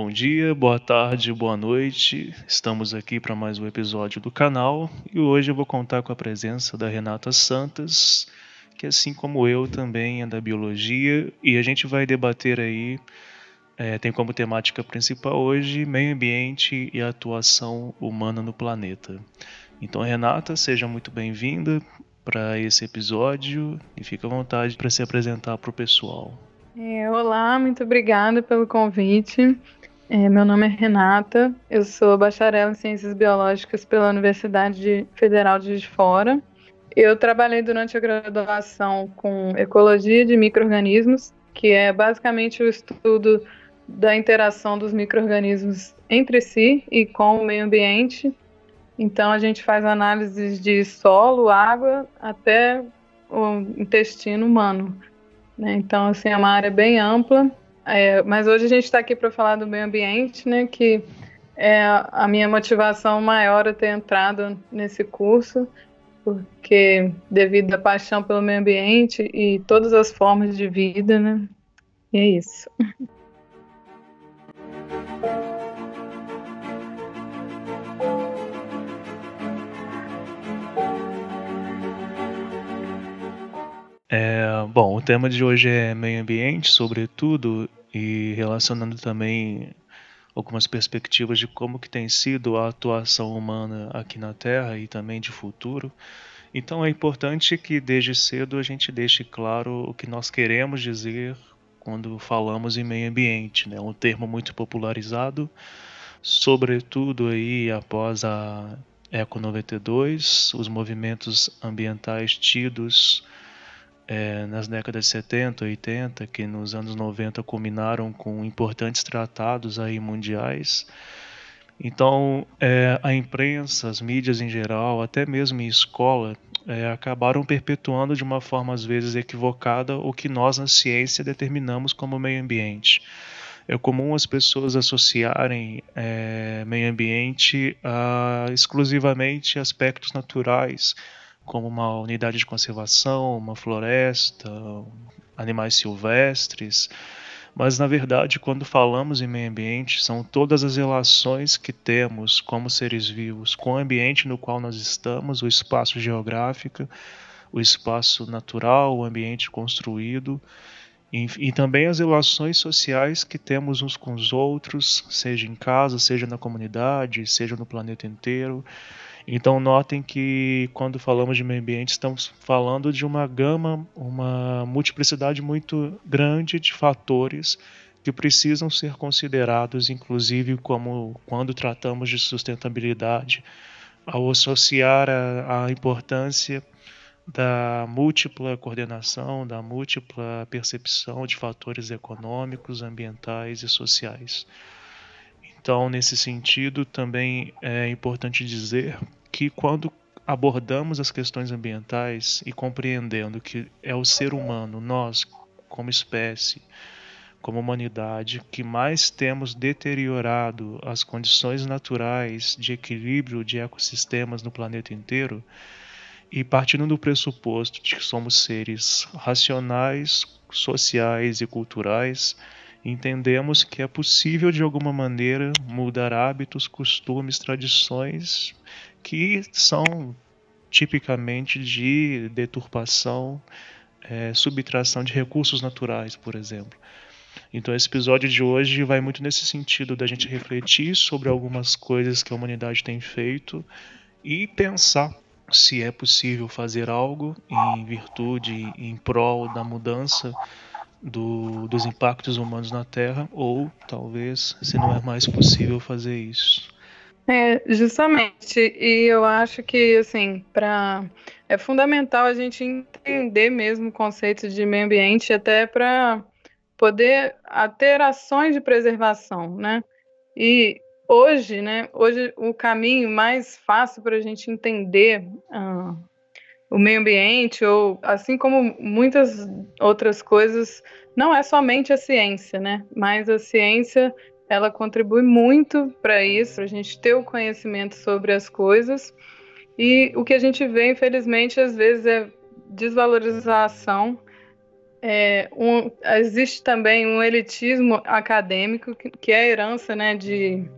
Bom dia, boa tarde, boa noite. Estamos aqui para mais um episódio do canal e hoje eu vou contar com a presença da Renata Santos, que assim como eu também é da biologia e a gente vai debater aí, é, tem como temática principal hoje meio ambiente e a atuação humana no planeta. Então, Renata, seja muito bem-vinda para esse episódio e fique à vontade para se apresentar para o pessoal. É, olá, muito obrigada pelo convite. É, meu nome é Renata, eu sou bacharel em Ciências Biológicas pela Universidade Federal de Fora. Eu trabalhei durante a graduação com ecologia de micro-organismos, que é basicamente o estudo da interação dos micro-organismos entre si e com o meio ambiente. Então, a gente faz análises de solo, água, até o intestino humano. Né? Então, assim, é uma área bem ampla é, mas hoje a gente está aqui para falar do meio ambiente, né? Que é a minha motivação maior a ter entrado nesse curso, porque devido à paixão pelo meio ambiente e todas as formas de vida, né? E é isso. É, bom, o tema de hoje é meio ambiente, sobretudo, e relacionando também algumas perspectivas de como que tem sido a atuação humana aqui na Terra e também de futuro. Então é importante que desde cedo a gente deixe claro o que nós queremos dizer quando falamos em meio ambiente, né? Um termo muito popularizado, sobretudo aí após a Eco 92, os movimentos ambientais tidos é, nas décadas de 70, 80, que nos anos 90 culminaram com importantes tratados aí mundiais. Então, é, a imprensa, as mídias em geral, até mesmo em escola, é, acabaram perpetuando de uma forma às vezes equivocada o que nós na ciência determinamos como meio ambiente. É comum as pessoas associarem é, meio ambiente a exclusivamente aspectos naturais, como uma unidade de conservação, uma floresta, animais silvestres. Mas, na verdade, quando falamos em meio ambiente, são todas as relações que temos como seres vivos com o ambiente no qual nós estamos, o espaço geográfico, o espaço natural, o ambiente construído, e, e, também as relações sociais que temos uns com os outros, seja em casa, seja na comunidade, seja no planeta inteiro. Então notem que quando falamos de meio ambiente estamos falando de uma gama, uma multiplicidade muito grande de fatores que precisam ser considerados, inclusive como quando tratamos de sustentabilidade, ao associar a, a importância da múltipla coordenação, da múltipla percepção de fatores econômicos, ambientais e sociais. Então, nesse sentido, também é importante dizer que quando abordamos as questões ambientais e compreendendo que é o ser humano, nós, como espécie, como humanidade, que mais temos deteriorado as condições naturais de equilíbrio de ecossistemas no planeta inteiro, e partindo do pressuposto de que somos seres racionais, sociais e culturais, entendemos que é possível de alguma maneira mudar hábitos, costumes, tradições que são tipicamente de deturpação, é, subtração de recursos naturais, por exemplo. Então, esse episódio de hoje vai muito nesse sentido da gente refletir sobre algumas coisas que a humanidade tem feito e pensar se é possível fazer algo em virtude, em prol da mudança do, dos impactos humanos na Terra, ou talvez se não é mais possível fazer isso. É, justamente. E eu acho que, assim, para é fundamental a gente entender mesmo o conceito de meio ambiente até para poder ter ações de preservação, né? E hoje, né, hoje o caminho mais fácil para a gente entender uh, o meio ambiente, ou assim como muitas outras coisas, não é somente a ciência, né, mas a ciência ela contribui muito para isso, para a gente ter o conhecimento sobre as coisas. E o que a gente vê, infelizmente, às vezes é desvalorização. É, um, existe também um elitismo acadêmico, que, que é a herança né, de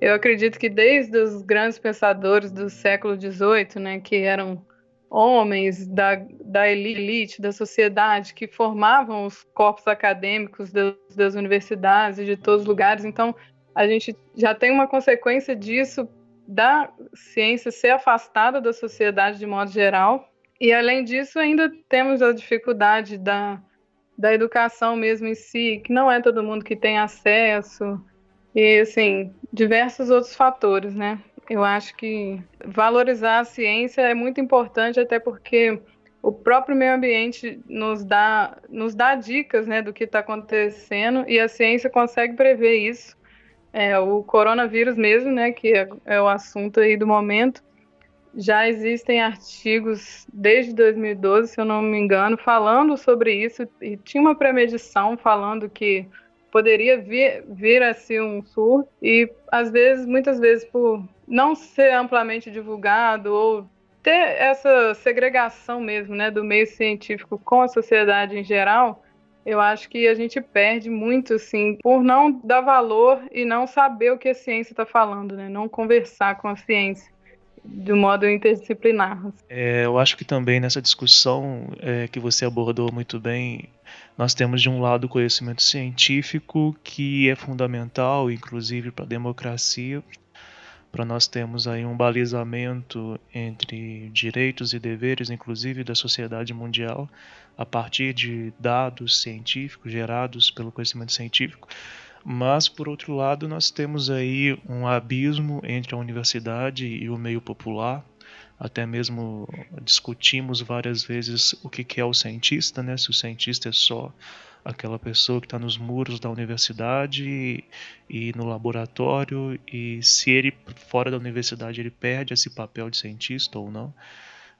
eu acredito que desde os grandes pensadores do século XVIII, né, que eram homens da, da elite, da sociedade, que formavam os corpos acadêmicos das, das universidades e de todos os lugares. Então, a gente já tem uma consequência disso da ciência ser afastada da sociedade de modo geral. E, além disso, ainda temos a dificuldade da, da educação mesmo em si, que não é todo mundo que tem acesso e, assim, diversos outros fatores, né? Eu acho que valorizar a ciência é muito importante, até porque o próprio meio ambiente nos dá, nos dá dicas né, do que está acontecendo e a ciência consegue prever isso. É, o coronavírus mesmo, né, que é, é o assunto aí do momento, já existem artigos desde 2012, se eu não me engano, falando sobre isso e tinha uma premedição falando que poderia vir, vir a ser um surto e às vezes, muitas vezes por não ser amplamente divulgado ou ter essa segregação mesmo, né, do meio científico com a sociedade em geral, eu acho que a gente perde muito, assim, por não dar valor e não saber o que a ciência está falando, né, não conversar com a ciência de modo interdisciplinar. É, eu acho que também nessa discussão é, que você abordou muito bem, nós temos de um lado o conhecimento científico que é fundamental, inclusive para a democracia, para nós termos aí um balizamento entre direitos e deveres, inclusive da sociedade mundial, a partir de dados científicos gerados pelo conhecimento científico. Mas, por outro lado, nós temos aí um abismo entre a universidade e o meio popular. Até mesmo discutimos várias vezes o que é o cientista, né? se o cientista é só aquela pessoa que está nos muros da universidade e, e, no laboratório e se ele fora da universidade ele perde esse papel de cientista ou não.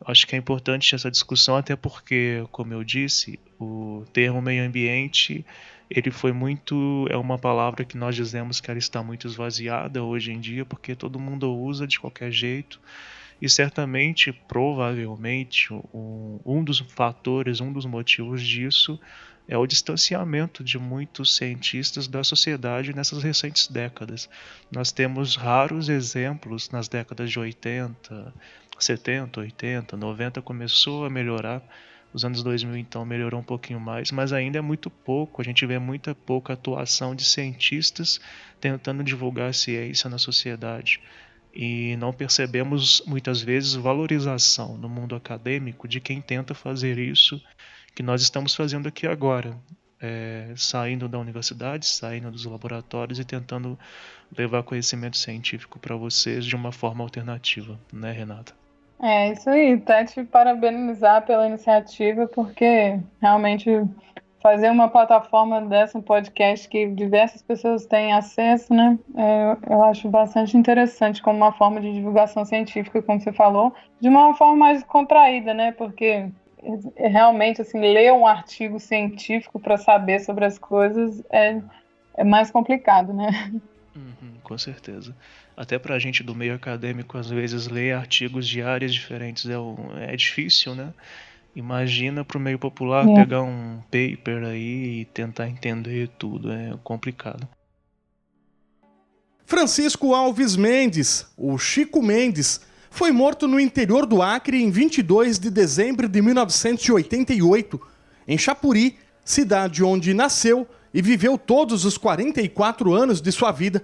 Acho que é importante essa discussão até porque, como eu disse, o termo meio ambiente ele foi muito é uma palavra que nós dizemos que ela está muito esvaziada hoje em dia porque todo mundo usa de qualquer jeito e certamente provavelmente um, um dos fatores um dos motivos disso é o distanciamento de muitos cientistas da sociedade nessas recentes décadas. Nós temos raros exemplos nas décadas de 80, 70, 80, 90 começou a melhorar os anos 2000 então melhorou um pouquinho mais, mas ainda é muito pouco. A gente vê muita pouca atuação de cientistas tentando divulgar a ciência na sociedade. E não percebemos muitas vezes valorização no mundo acadêmico de quem tenta fazer isso que nós estamos fazendo aqui agora. É, saindo da universidade, saindo dos laboratórios e tentando levar conhecimento científico para vocês de uma forma alternativa, né, Renata? É isso aí, até te parabenizar pela iniciativa, porque realmente fazer uma plataforma dessa, um podcast que diversas pessoas têm acesso, né? É, eu acho bastante interessante como uma forma de divulgação científica, como você falou, de uma forma mais contraída, né? Porque é, realmente, assim, ler um artigo científico para saber sobre as coisas é, é mais complicado, né? Uhum, com certeza até para a gente do meio acadêmico, às vezes, ler artigos de áreas diferentes é, um, é difícil, né? Imagina para o meio popular é. pegar um paper aí e tentar entender tudo, é complicado. Francisco Alves Mendes, o Chico Mendes, foi morto no interior do Acre em 22 de dezembro de 1988, em Chapuri, cidade onde nasceu e viveu todos os 44 anos de sua vida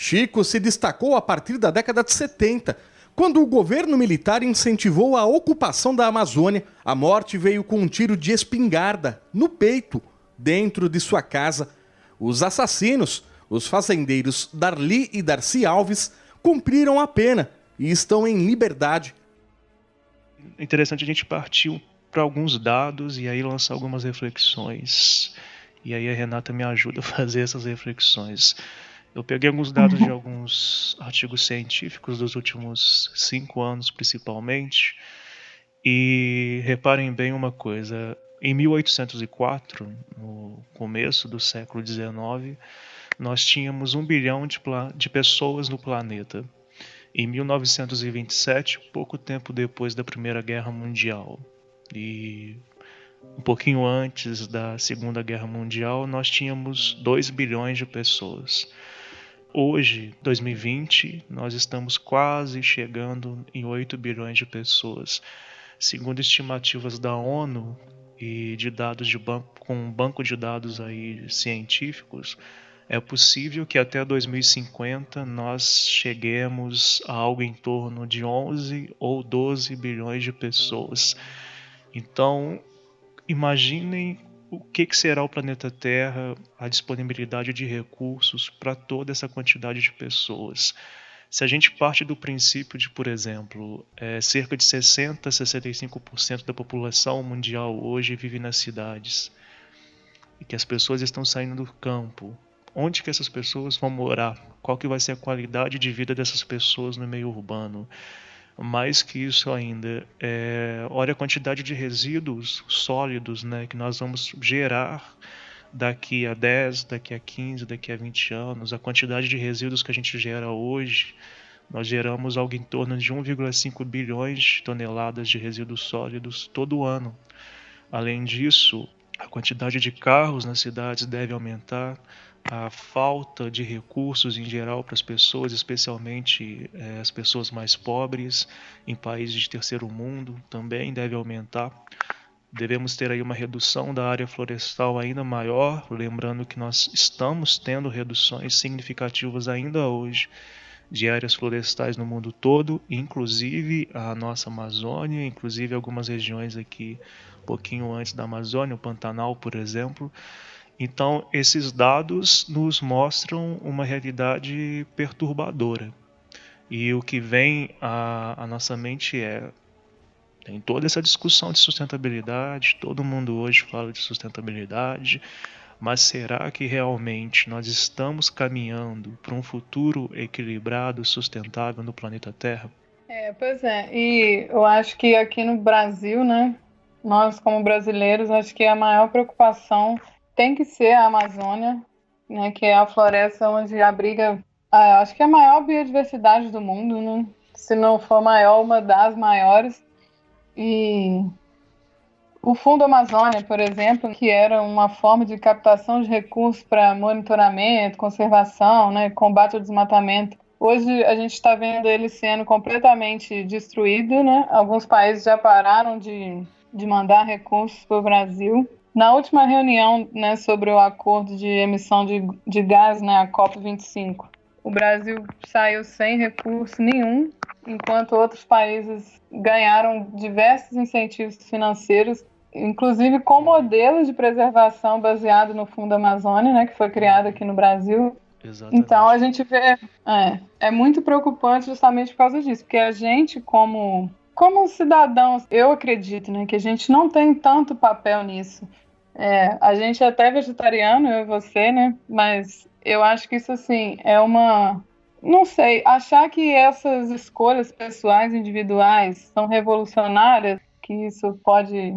Chico se destacou a partir da década de 70, quando o governo militar incentivou a ocupação da Amazônia. A morte veio com um tiro de espingarda no peito, dentro de sua casa. Os assassinos, os fazendeiros Darli e Darcy Alves, cumpriram a pena e estão em liberdade. Interessante a gente partir para alguns dados e aí lançar algumas reflexões. E aí a Renata me ajuda a fazer essas reflexões. Eu peguei alguns dados de alguns artigos científicos dos últimos cinco anos, principalmente, e reparem bem uma coisa: em 1804, no começo do século XIX, nós tínhamos um bilhão de, de pessoas no planeta. Em 1927, pouco tempo depois da Primeira Guerra Mundial, e um pouquinho antes da Segunda Guerra Mundial, nós tínhamos 2 bilhões de pessoas. Hoje, 2020, nós estamos quase chegando em 8 bilhões de pessoas. Segundo estimativas da ONU e de dados de banco, com um banco de dados aí científicos, é possível que até 2050 nós cheguemos a algo em torno de 11 ou 12 bilhões de pessoas. Então, imaginem o que, que será o planeta Terra, a disponibilidade de recursos para toda essa quantidade de pessoas. Se a gente parte do princípio de, por exemplo, é, cerca de 60 a 65% da população mundial hoje vive nas cidades e que as pessoas estão saindo do campo, onde que essas pessoas vão morar? Qual que vai ser a qualidade de vida dessas pessoas no meio urbano? Mais que isso ainda, é, olha a quantidade de resíduos sólidos né, que nós vamos gerar daqui a 10, daqui a 15, daqui a 20 anos, a quantidade de resíduos que a gente gera hoje, nós geramos algo em torno de 1,5 bilhões de toneladas de resíduos sólidos todo ano. Além disso, a quantidade de carros nas cidades deve aumentar, a falta de recursos em geral para as pessoas, especialmente é, as pessoas mais pobres em países de terceiro mundo, também deve aumentar. Devemos ter aí uma redução da área florestal ainda maior, lembrando que nós estamos tendo reduções significativas ainda hoje de áreas florestais no mundo todo, inclusive a nossa Amazônia, inclusive algumas regiões aqui pouquinho antes da Amazônia, o Pantanal, por exemplo. Então, esses dados nos mostram uma realidade perturbadora. E o que vem à, à nossa mente é: tem toda essa discussão de sustentabilidade, todo mundo hoje fala de sustentabilidade, mas será que realmente nós estamos caminhando para um futuro equilibrado, sustentável no planeta Terra? É, pois é, e eu acho que aqui no Brasil, né, nós como brasileiros, acho que a maior preocupação tem que ser a Amazônia, né, que é a floresta onde abriga, a, acho que é a maior biodiversidade do mundo, né? se não for maior, uma das maiores. E o Fundo Amazônia, por exemplo, que era uma forma de captação de recursos para monitoramento, conservação, né, combate ao desmatamento, hoje a gente está vendo ele sendo completamente destruído. Né? Alguns países já pararam de, de mandar recursos para o Brasil. Na última reunião né, sobre o acordo de emissão de, de gás, né, a COP25, o Brasil saiu sem recurso nenhum, enquanto outros países ganharam diversos incentivos financeiros, inclusive com modelos de preservação baseado no Fundo Amazônia, né, que foi criado aqui no Brasil. Exatamente. Então a gente vê, é, é muito preocupante justamente por causa disso, porque a gente como como cidadãos, eu acredito, né, que a gente não tem tanto papel nisso. É, a gente é até vegetariano, eu e você, né? Mas eu acho que isso, assim, é uma. Não sei, achar que essas escolhas pessoais, individuais, são revolucionárias, que isso pode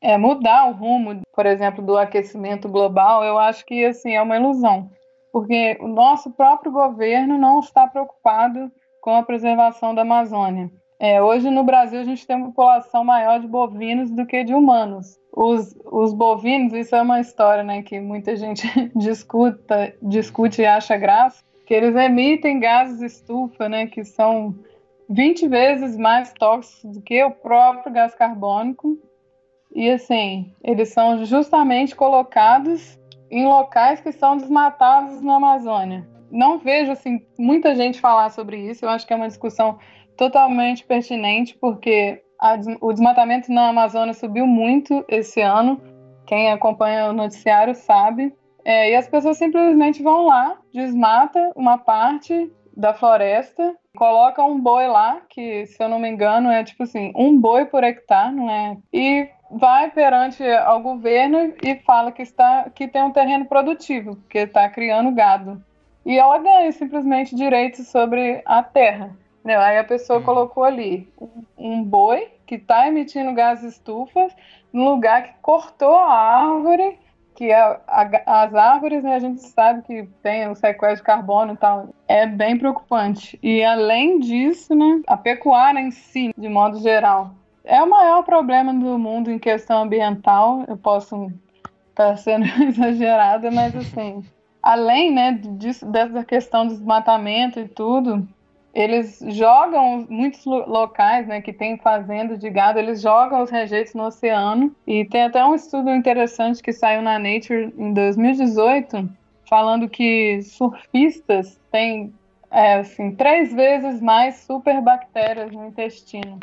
é, mudar o rumo, por exemplo, do aquecimento global, eu acho que, assim, é uma ilusão. Porque o nosso próprio governo não está preocupado com a preservação da Amazônia. É, hoje no Brasil a gente tem uma população maior de bovinos do que de humanos. Os, os bovinos, isso é uma história né, que muita gente discuta, discute e acha graça, que eles emitem gases estufa, né, que são 20 vezes mais tóxicos do que o próprio gás carbônico. E assim, eles são justamente colocados em locais que são desmatados na Amazônia. Não vejo assim muita gente falar sobre isso. Eu acho que é uma discussão totalmente pertinente, porque a, o desmatamento na Amazônia subiu muito esse ano. Quem acompanha o noticiário sabe. É, e as pessoas simplesmente vão lá, desmata uma parte da floresta, coloca um boi lá, que se eu não me engano é tipo assim, um boi por hectare, não é? E vai perante ao governo e fala que está que tem um terreno produtivo, porque está criando gado. e ela ganha simplesmente direitos sobre a terra. Né? Aí a pessoa hum. colocou ali um boi que está emitindo gases estufas no lugar que cortou a árvore, que é a, as árvores, né, a gente sabe que tem o sequestro de carbono e tal, é bem preocupante. E além disso, né, a pecuária em si, de modo geral, é o maior problema do mundo em questão ambiental. Eu posso estar tá sendo exagerada, mas assim, além né, disso, dessa questão do desmatamento e tudo, eles jogam muitos locais, né, que tem fazenda de gado, eles jogam os rejeitos no oceano. E tem até um estudo interessante que saiu na Nature em 2018, falando que surfistas têm é, assim, três vezes mais superbactérias no intestino,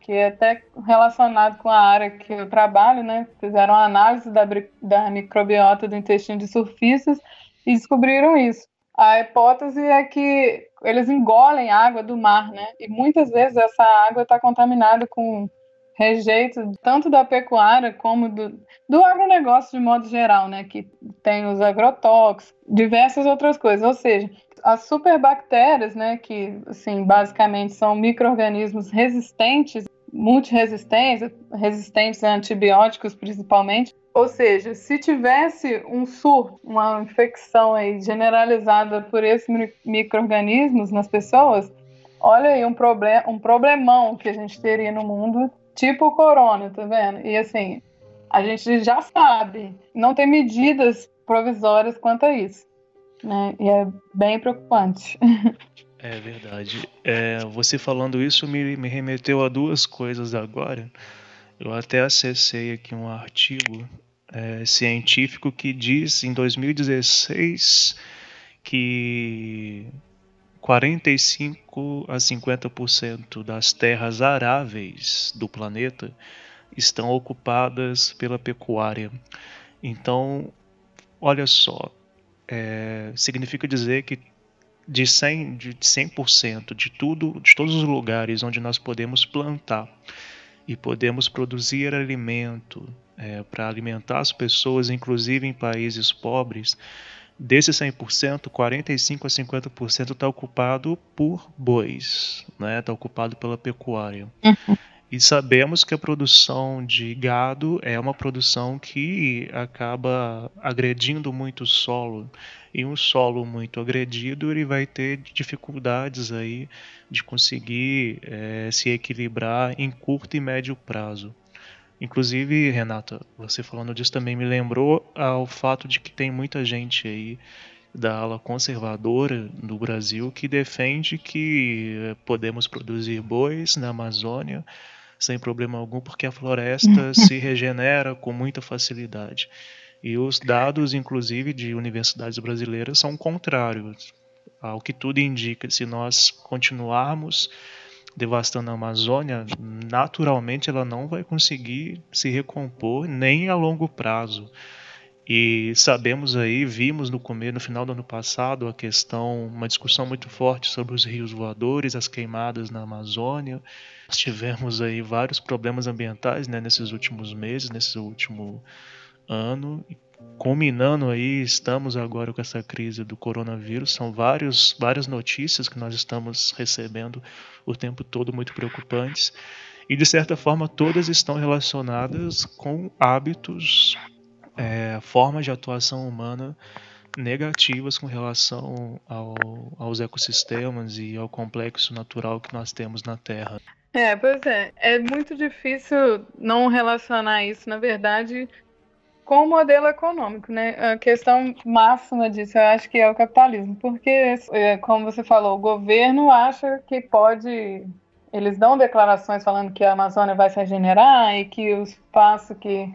que é até relacionado com a área que eu trabalho, né? Fizeram análise da, da microbiota do intestino de surfistas e descobriram isso. A hipótese é que eles engolem água do mar, né? E muitas vezes essa água está contaminada com rejeitos tanto da pecuária como do, do agronegócio de modo geral, né? Que tem os agrotóxicos, diversas outras coisas. Ou seja, as superbactérias, né? Que, assim, basicamente são micro-organismos resistentes, multiresistentes, resistentes a antibióticos principalmente, ou seja, se tivesse um surto, uma infecção aí generalizada por esses micro-organismos nas pessoas, olha aí um, problem, um problemão que a gente teria no mundo, tipo o corona, tá vendo? E assim, a gente já sabe, não tem medidas provisórias quanto a isso. Né? E é bem preocupante. É verdade. É, você falando isso me, me remeteu a duas coisas agora. Eu até acessei aqui um artigo é, científico que diz em 2016 que 45 a 50% das terras aráveis do planeta estão ocupadas pela pecuária. Então, olha só, é, significa dizer que de 100%, de 100% de tudo, de todos os lugares onde nós podemos plantar e podemos produzir alimento é, para alimentar as pessoas, inclusive em países pobres, desses 100%, 45 a 50% está ocupado por bois, está né? Tá ocupado pela pecuária. Uhum. E sabemos que a produção de gado é uma produção que acaba agredindo muito o solo. E um solo muito agredido, ele vai ter dificuldades aí de conseguir é, se equilibrar em curto e médio prazo. Inclusive, Renata, você falando disso também me lembrou ao fato de que tem muita gente aí da ala conservadora do Brasil que defende que eh, podemos produzir bois na Amazônia sem problema algum, porque a floresta se regenera com muita facilidade. E os dados, inclusive, de universidades brasileiras são contrários ao que tudo indica. Se nós continuarmos devastando a Amazônia, naturalmente ela não vai conseguir se recompor nem a longo prazo. E sabemos aí, vimos no começo, no final do ano passado, a questão, uma discussão muito forte sobre os rios voadores, as queimadas na Amazônia. Tivemos aí vários problemas ambientais né, nesses últimos meses, nesse último ano. Culminando aí, estamos agora com essa crise do coronavírus. São vários, várias notícias que nós estamos recebendo o tempo todo, muito preocupantes. E de certa forma, todas estão relacionadas com hábitos é, formas de atuação humana negativas com relação ao, aos ecossistemas e ao complexo natural que nós temos na Terra. É, pois é. É muito difícil não relacionar isso, na verdade, com o modelo econômico, né? A questão máxima disso, eu acho que é o capitalismo, porque, é, como você falou, o governo acha que pode. Eles dão declarações falando que a Amazônia vai se regenerar e que o espaço que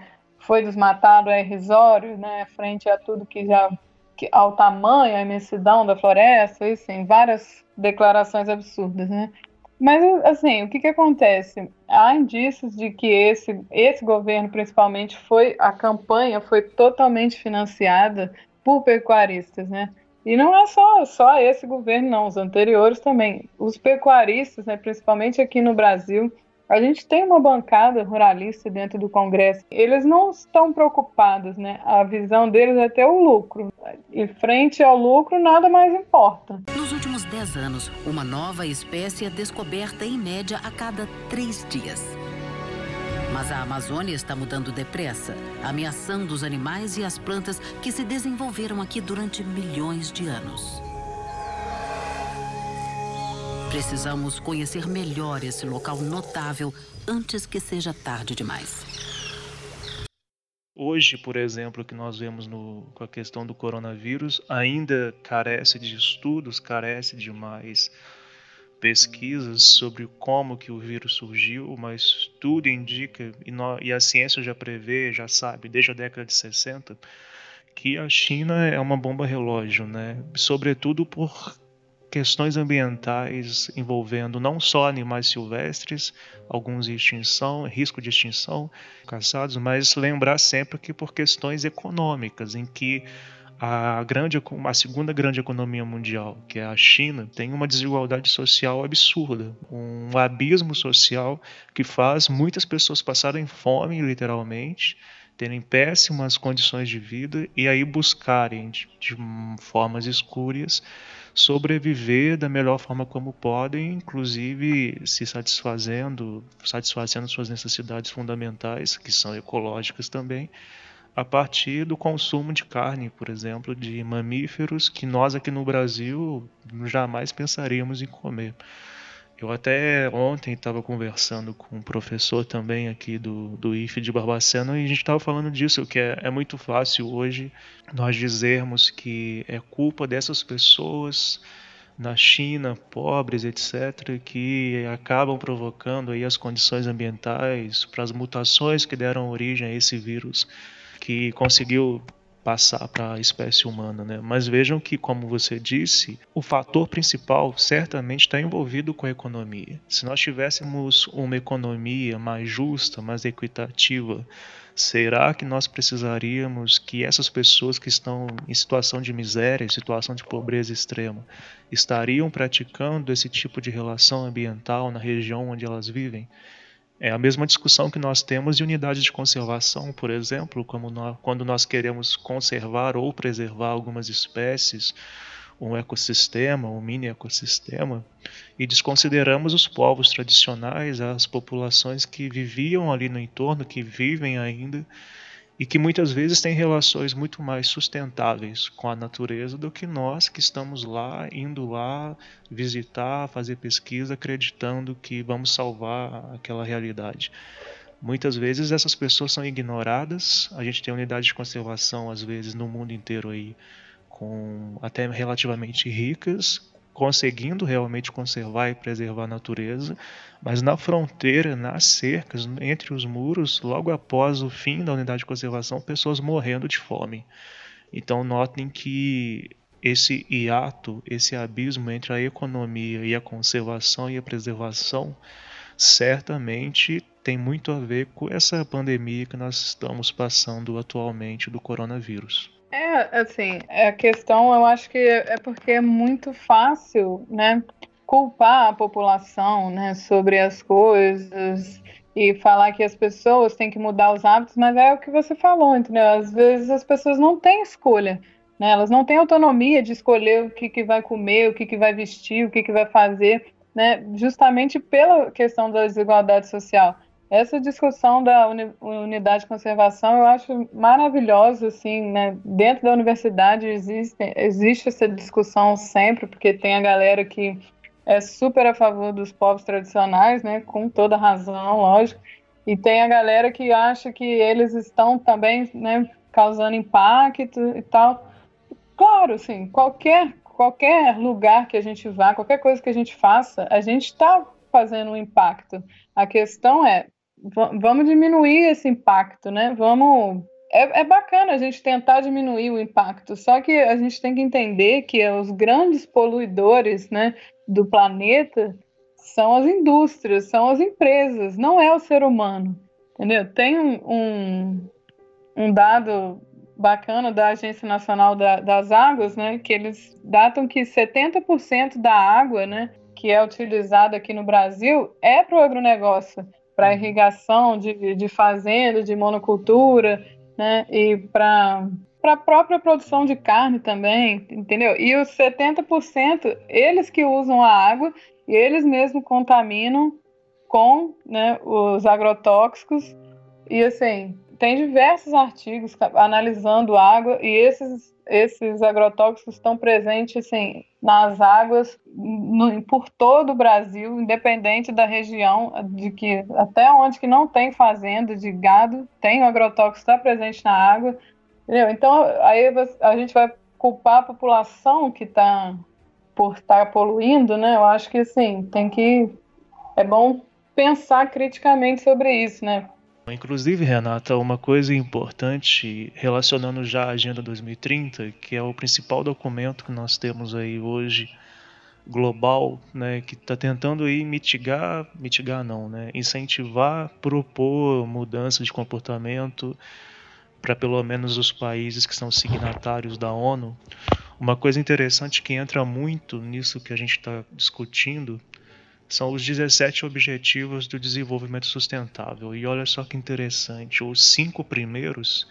foi desmatado é irrisório, né, frente a tudo que já que, ao tamanho, a imensidão da floresta, e sim, várias declarações absurdas, né? Mas assim, o que que acontece? Há indícios de que esse esse governo, principalmente, foi a campanha foi totalmente financiada por pecuaristas, né? E não é só, só esse governo, não, os anteriores também. Os pecuaristas, né, principalmente aqui no Brasil, A gente tem uma bancada ruralista dentro do Congresso. Eles não estão preocupados, né? A visão deles é ter o lucro. E frente ao lucro, nada mais importa. Nos últimos 10 anos, uma nova espécie é descoberta em média a cada três dias. Mas a Amazônia está mudando depressa, ameaçando os animais e as plantas que se desenvolveram aqui durante milhões de anos. Precisamos conhecer melhor esse local notável antes que seja tarde demais. Hoje, por exemplo, que nós vemos no, com a questão do coronavírus, ainda carece de estudos, carece de mais pesquisas sobre como que o vírus surgiu, mas tudo indica, e, e a ciência já prevê, já sabe, desde a década de 60, que a China é uma bomba relógio, né? Sobretudo por questões ambientais envolvendo não só animais silvestres, alguns em extinção, risco de extinção, caçados, mas lembrar sempre que por questões econômicas, em que a, grande, a segunda grande economia mundial, que é a China, tem uma desigualdade social absurda, um abismo social que faz muitas pessoas passarem fome, literalmente, terem péssimas condições de vida e aí buscarem de, de formas escúrias sobreviver da melhor forma como podem, inclusive se satisfazendo, satisfazendo suas necessidades fundamentais, que são ecológicas também, a partir do consumo de carne, por exemplo, de mamíferos que nós aqui no Brasil jamais pensaríamos em comer. Eu até ontem estava conversando com um professor também aqui do, do IFE de Barbacena e a gente estava falando disso, que é, é muito fácil hoje nós dizermos que é culpa dessas pessoas na China, pobres, etc., que acabam provocando aí as condições ambientais para as mutações que deram origem a esse vírus que conseguiu passar para a espécie humana, né? Mas vejam que, como você disse, o fator principal certamente está envolvido com a economia. Se nós tivéssemos uma economia mais justa, mais equitativa, será que nós precisaríamos que essas pessoas que estão em situação de miséria, em situação de pobreza extrema, estariam praticando esse tipo de relação ambiental na região onde elas vivem? É a mesma discussão que nós temos de unidades de conservação, por exemplo, nós, quando nós queremos conservar ou preservar algumas espécies, um ecossistema, um mini ecossistema, e desconsideramos os povos tradicionais, as populações que viviam ali no entorno, que vivem ainda e que muitas vezes têm relações muito mais sustentáveis com a natureza do que nós que estamos lá, indo lá visitar, fazer pesquisa, acreditando que vamos salvar aquela realidade. Muitas vezes essas pessoas são ignoradas. A gente tem unidades de conservação às vezes no mundo inteiro aí com até relativamente ricas, conseguindo realmente conservar e preservar a natureza, mas na fronteira, nas cercas, entre os muros, logo após o fim da unidade de conservação, pessoas morrendo de fome. Então notem que esse hiato, esse abismo entre a economia e a conservação e a preservação, certamente tem muito a ver com essa pandemia que nós estamos passando atualmente do coronavírus. É, assim, a questão eu acho que é porque é muito fácil, né, culpar a população, né, sobre as coisas e falar que as pessoas têm que mudar os hábitos, mas é o que você falou, entendeu? Às vezes as pessoas não têm escolha, né? Elas não têm autonomia de escolher o que, que vai comer, o que, que vai vestir, o que, que vai fazer, né? Justamente pela questão da desigualdade social. Essa discussão da unidade de conservação eu acho maravilhosa, assim, né? Dentro da universidade existe, existe essa discussão sempre, porque tem a galera que é super a favor dos povos tradicionais, né? Com toda razão, lógico. E tem a galera que acha que eles estão também, né? Causando impacto e tal. Claro, assim, qualquer, qualquer lugar que a gente vá, qualquer coisa que a gente faça, a gente está fazendo um impacto. A questão é vamos diminuir esse impacto, né? Vamos. É, é, bacana a gente tentar diminuir o impacto, só que a gente tem que entender que os grandes poluidores né, do planeta são as indústrias, são as empresas, não é o ser humano. Entendeu? Tem um, um, um dado bacana da Agência Nacional da, das Águas, né, que eles datam que 70% da água né, que é utilizada aqui no Brasil é para o agronegócio. Para irrigação de, de fazenda, de monocultura, né? E para para a própria produção de carne também, entendeu? E os 70%, eles que usam a água e eles mesmos contaminam com né, os agrotóxicos. E assim, tem diversos artigos analisando água e esses, esses agrotóxicos estão presentes assim, nas águas no, por todo o Brasil, independente da região, de que até onde que não tem fazenda de gado, tem o agrotóxico está presente na água. Entendeu? Então aí a gente vai culpar a população que está por estar tá poluindo, né? Eu acho que assim, tem que é bom pensar criticamente sobre isso, né? Inclusive, Renata, uma coisa importante relacionando já a Agenda 2030, que é o principal documento que nós temos aí hoje global, né, que está tentando aí mitigar, mitigar não, né, incentivar, propor mudanças de comportamento para pelo menos os países que são signatários da ONU. Uma coisa interessante que entra muito nisso que a gente está discutindo são os 17 Objetivos do Desenvolvimento Sustentável. E olha só que interessante, os cinco primeiros,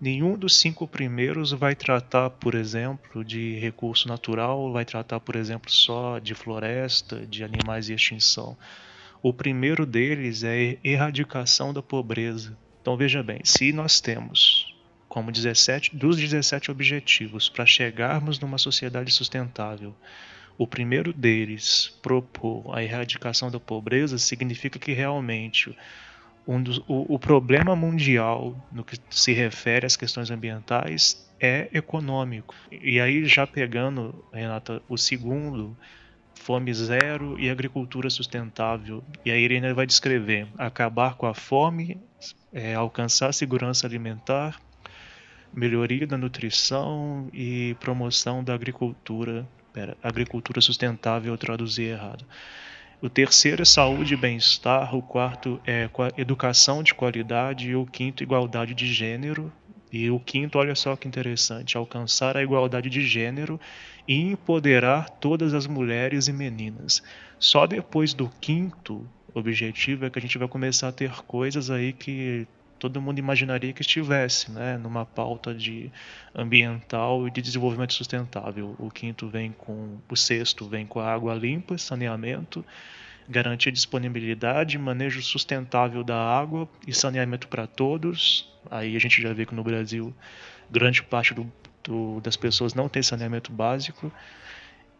nenhum dos cinco primeiros vai tratar, por exemplo, de recurso natural, vai tratar, por exemplo, só de floresta, de animais em extinção. O primeiro deles é erradicação da pobreza. Então veja bem, se nós temos como 17 dos 17 objetivos para chegarmos numa sociedade sustentável, o primeiro deles propor a erradicação da pobreza significa que realmente um dos, o, o problema mundial no que se refere às questões ambientais é econômico. E aí, já pegando, Renata, o segundo, fome zero e agricultura sustentável. E a Irene vai descrever acabar com a fome, é, alcançar a segurança alimentar, melhoria da nutrição e promoção da agricultura Pera, agricultura sustentável eu traduzi errado. O terceiro é saúde e bem-estar, o quarto é educação de qualidade e o quinto igualdade de gênero. E o quinto, olha só que interessante, alcançar a igualdade de gênero e empoderar todas as mulheres e meninas. Só depois do quinto objetivo é que a gente vai começar a ter coisas aí que todo mundo imaginaria que estivesse, né, numa pauta de ambiental e de desenvolvimento sustentável. O quinto vem com, o sexto vem com a água limpa, saneamento, garantir disponibilidade, manejo sustentável da água e saneamento para todos. Aí a gente já vê que no Brasil grande parte do, do, das pessoas não tem saneamento básico.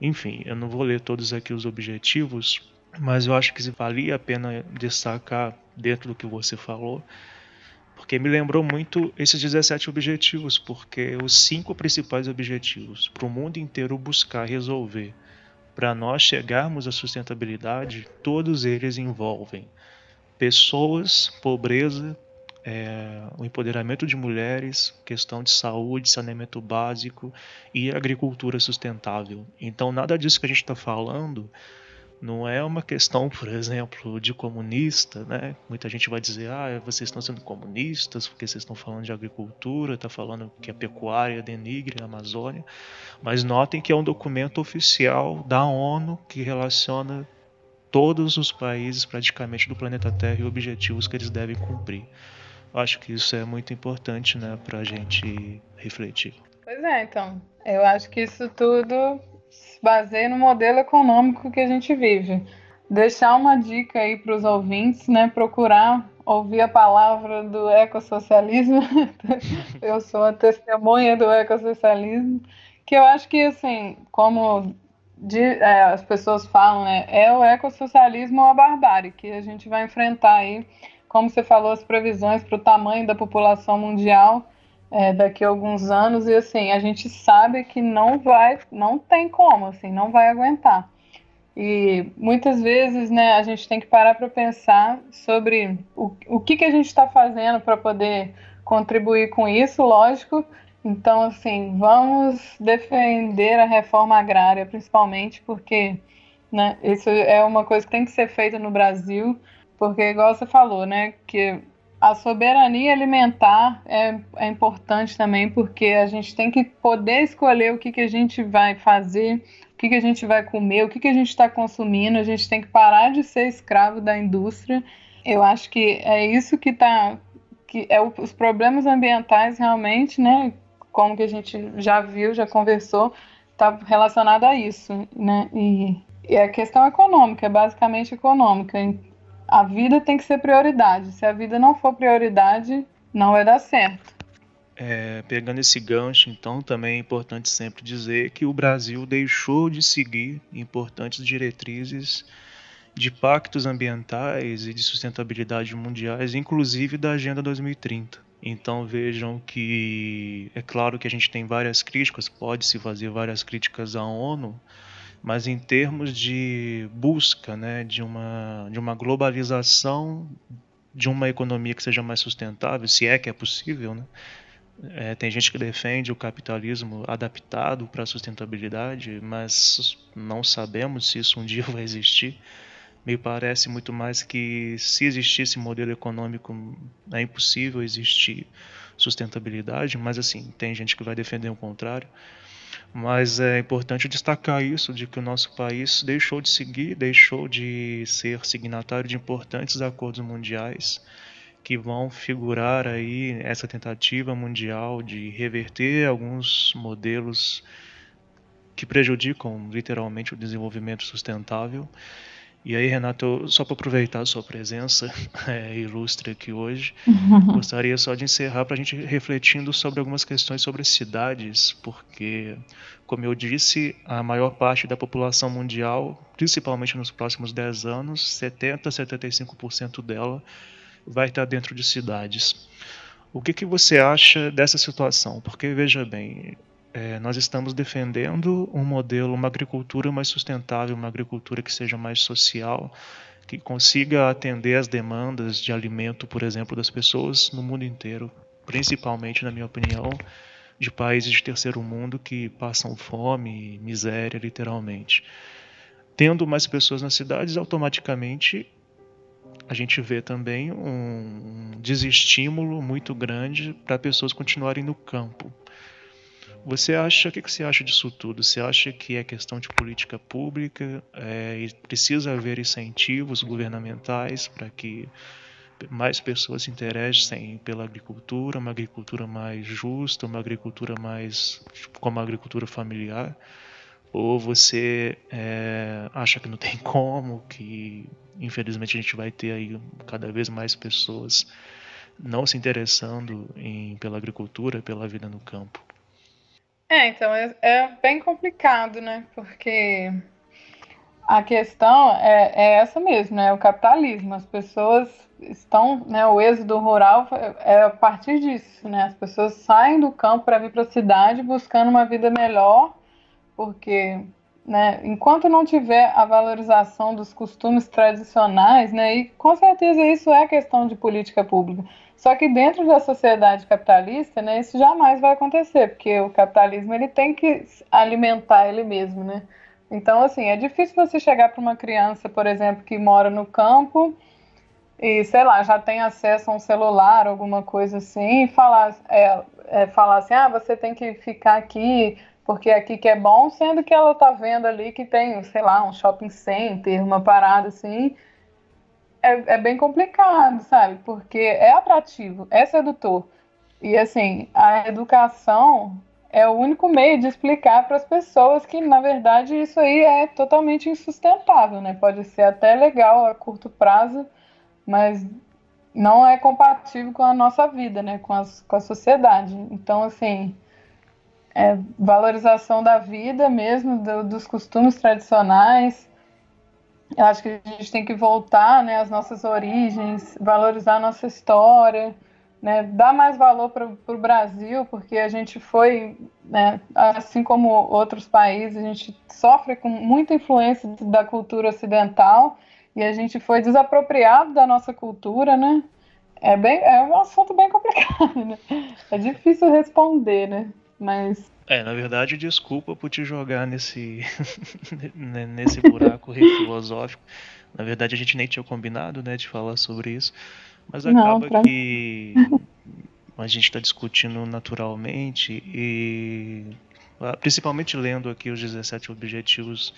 Enfim, eu não vou ler todos aqui os objetivos, mas eu acho que valia a pena destacar dentro do que você falou porque me lembrou muito esses 17 objetivos, porque os cinco principais objetivos para o mundo inteiro buscar resolver, para nós chegarmos à sustentabilidade, todos eles envolvem pessoas, pobreza, é, o empoderamento de mulheres, questão de saúde, saneamento básico e agricultura sustentável. Então, nada disso que a gente está falando não é uma questão, por exemplo, de comunista, né? Muita gente vai dizer, ah, vocês estão sendo comunistas porque vocês estão falando de agricultura, está falando que a pecuária denigre a Amazônia. Mas notem que é um documento oficial da ONU que relaciona todos os países praticamente do planeta Terra e objetivos que eles devem cumprir. Acho que isso é muito importante, né, para a gente refletir. Pois é, então. Eu acho que isso tudo baseia no modelo econômico que a gente vive. Deixar uma dica aí para os ouvintes, né? Procurar ouvir a palavra do ecossocialismo. eu sou a testemunha do ecossocialismo, que eu acho que, assim, como de, é, as pessoas falam, né, é o ecossocialismo ou a barbárie que a gente vai enfrentar aí. Como você falou, as previsões para o tamanho da população mundial é, daqui a alguns anos e assim a gente sabe que não vai, não tem como, assim, não vai aguentar. E muitas vezes, né, a gente tem que parar para pensar sobre o, o que, que a gente está fazendo para poder contribuir com isso, lógico. Então, assim, vamos defender a reforma agrária, principalmente porque, né, isso é uma coisa que tem que ser feita no Brasil, porque, igual você falou, né, que a soberania alimentar é, é, importante também, porque a gente tem que poder escolher o que, que a gente vai fazer, o que, que a gente vai comer, o que, que a gente está consumindo. A gente tem que parar de ser escravo da indústria Eu acho que é isso que está que é o, os problemas ambientais realmente, né? Como que a gente já viu, já conversou, está relacionado a isso, né? E, e a questão econômica, é basicamente econômica. A vida tem que ser prioridade. Se a vida não for prioridade, não vai dar certo. É, pegando esse gancho, então, também é importante sempre dizer que o Brasil deixou de seguir importantes diretrizes de pactos ambientais e de sustentabilidade mundiais, inclusive da Agenda 2030. Então vejam que é claro que a gente tem várias críticas, pode-se fazer várias críticas à ONU, mas em termos de busca né, de, uma, de uma globalização de uma economia que seja mais sustentável, se é que é possível, né? É, tem gente que defende o capitalismo adaptado para a sustentabilidade, mas não sabemos se isso um dia vai existir me parece muito mais que se existisse modelo econômico é impossível existir sustentabilidade, mas assim, tem gente que vai defender o contrário. Mas é importante destacar isso, de que o nosso país deixou de seguir, deixou de ser signatário de importantes acordos mundiais que vão figurar aí essa tentativa mundial de reverter alguns modelos que prejudicam literalmente o desenvolvimento sustentável e aí, Renato, só para aproveitar a sua presença é, ilustre aqui hoje, gostaria só de encerrar para a gente refletindo sobre algumas questões sobre cidades, porque, como eu disse, a maior parte da população mundial, principalmente nos próximos 10 anos, 70 a 75% dela vai estar dentro de cidades. O que, que você acha dessa situação? Porque, veja bem, é, nós estamos defendendo um modelo, uma agricultura mais sustentável, uma agricultura que seja mais social, que consiga atender às demandas de alimento, por exemplo, das pessoas no mundo inteiro, principalmente, na minha opinião, de países de terceiro mundo que passam fome miséria, literalmente. Tendo mais pessoas nas cidades, automaticamente a gente vê também um desestímulo muito grande para pessoas continuarem no campo. Você acha, o que você acha disso tudo? Você acha que é questão de política pública é, e precisa haver incentivos governamentais para que mais pessoas se interessem pela agricultura, uma agricultura mais justa, uma agricultura mais como a agricultura familiar? Ou você é, acha que não tem como, que infelizmente a gente vai ter aí cada vez mais pessoas não se interessando em, pela agricultura, pela vida no campo? É, então é, é bem complicado, né? Porque a questão é, é, essa mesmo, né? O capitalismo. As pessoas estão, né? O êxodo rural é a partir disso, né? As pessoas saem do campo para vir para a cidade buscando uma vida melhor, porque, né? Enquanto não tiver a valorização dos costumes tradicionais, né? E com certeza isso é questão de política pública. Só que dentro da sociedade capitalista, né, isso jamais vai acontecer, porque o capitalismo ele tem que alimentar ele mesmo, né? Então, assim, é difícil você chegar para uma criança, por exemplo, que mora no campo e, sei lá, já tem acesso a um celular, alguma coisa assim, e falar, é, é, falar assim, ah, você tem que ficar aqui porque aqui que é bom, sendo que ela tá vendo ali que tem, sei lá, um shopping center, uma parada assim, é, é bem complicado, sabe? Porque é atrativo, é sedutor. E assim, a educação é o único meio de explicar para as pessoas que, na verdade, isso aí é totalmente insustentável, né? Pode ser até legal a curto prazo, mas não é compatível com a nossa vida, né? Com, as, com a sociedade. Então, assim, é valorização da vida mesmo, do, dos costumes tradicionais, eu acho que a gente tem que voltar né, às nossas origens, valorizar a nossa história, né, dar mais valor para o Brasil, porque a gente foi, né, assim como outros países, a gente sofre com muita influência da cultura ocidental e a gente foi desapropriado da nossa cultura, né? É, bem, é um assunto bem complicado, né? É difícil responder, né? Mas é, na verdade, desculpa por te jogar nesse, nesse buraco filosófico. Na verdade, a gente nem tinha combinado, né, de falar sobre isso. Mas acaba Não, pra... que a gente está discutindo naturalmente e principalmente lendo aqui os 17 objetivos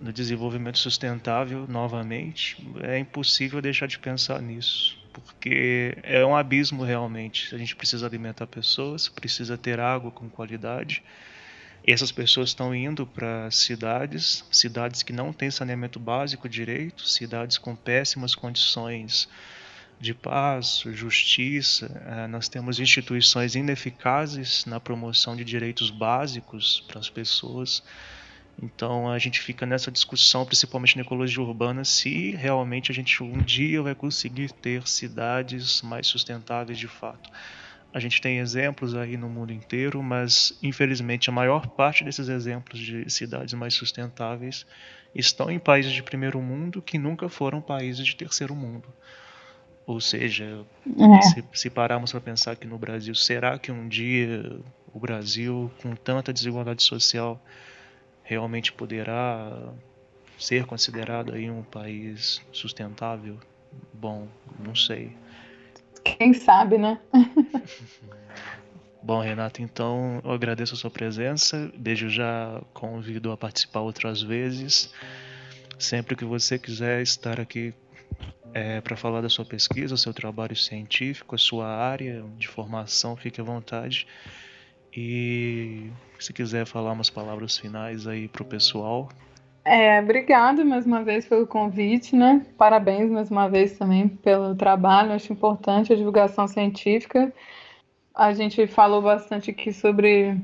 no desenvolvimento sustentável, novamente, é impossível deixar de pensar nisso, porque é um abismo realmente. A gente precisa alimentar pessoas, precisa ter água com qualidade. E essas pessoas estão indo para cidades, cidades que não têm saneamento básico direito, cidades com péssimas condições de paz, justiça. Eh, nós temos instituições ineficazes na promoção de direitos básicos para as pessoas. Então a gente fica nessa discussão, principalmente na ecologia urbana, se realmente a gente um dia vai conseguir ter cidades mais sustentáveis de fato. A gente tem exemplos aí no mundo inteiro, mas infelizmente a maior parte desses exemplos de cidades mais sustentáveis estão em países de primeiro mundo que nunca foram países de terceiro mundo. Ou seja, é. se, se pararmos para pensar que no Brasil, será que um dia o Brasil, com tanta desigualdade social, realmente poderá ser considerado aí um país sustentável? Bom, não sei. Quem sabe, né? Bom, Renato, então eu agradeço a sua presença. Desde já convido a participar outras vezes. Sempre que você quiser estar aqui é, para falar da sua pesquisa, seu trabalho científico, a sua área de formação, fique à vontade. E se quiser falar umas palavras finais aí para o pessoal. É, obrigada mais uma vez pelo convite, né? Parabéns mais uma vez também pelo trabalho. Acho importante a divulgação científica. A gente falou bastante aqui sobre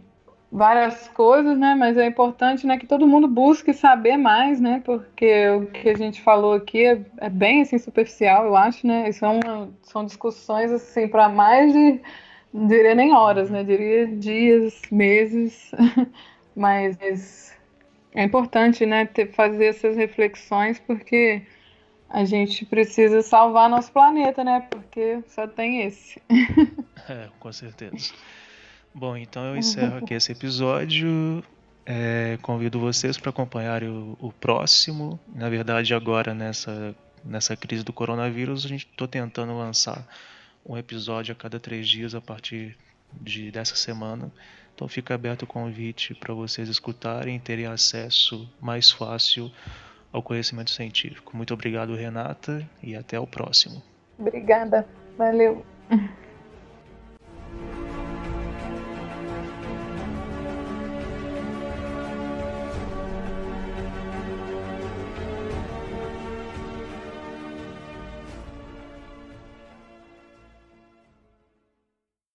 várias coisas, né? Mas é importante, né, que todo mundo busque saber mais, né? Porque o que a gente falou aqui é, é bem assim superficial, eu acho, né? São são discussões assim para mais de não diria nem horas, né? Diria dias, meses, mas é importante, né, ter, fazer essas reflexões porque a gente precisa salvar nosso planeta, né? Porque só tem esse. é, com certeza. Bom, então eu encerro aqui esse episódio. É, convido vocês para acompanhar o, o, próximo. Na verdade, agora nessa, nessa crise do coronavírus, a gente estou tentando lançar um episódio a cada três dias a partir de, dessa semana. Então fica aberto o convite para vocês escutarem e terem acesso mais fácil ao conhecimento científico. Muito obrigado, Renata, e até o próximo. Obrigada. Valeu.